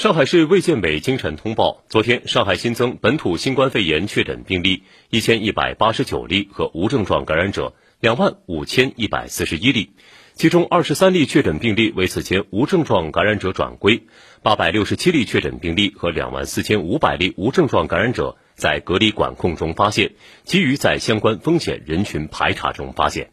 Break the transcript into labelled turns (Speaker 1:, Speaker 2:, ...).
Speaker 1: 上海市卫健委今晨通报，昨天上海新增本土新冠肺炎确诊病例一千一百八十九例和无症状感染者两万五千一百四十一例，其中二十三例确诊病例为此前无症状感染者转归，八百六十七例确诊病例和两万四千五百例无症状感染者在隔离管控中发现，其余在相关风险人群排查中发现。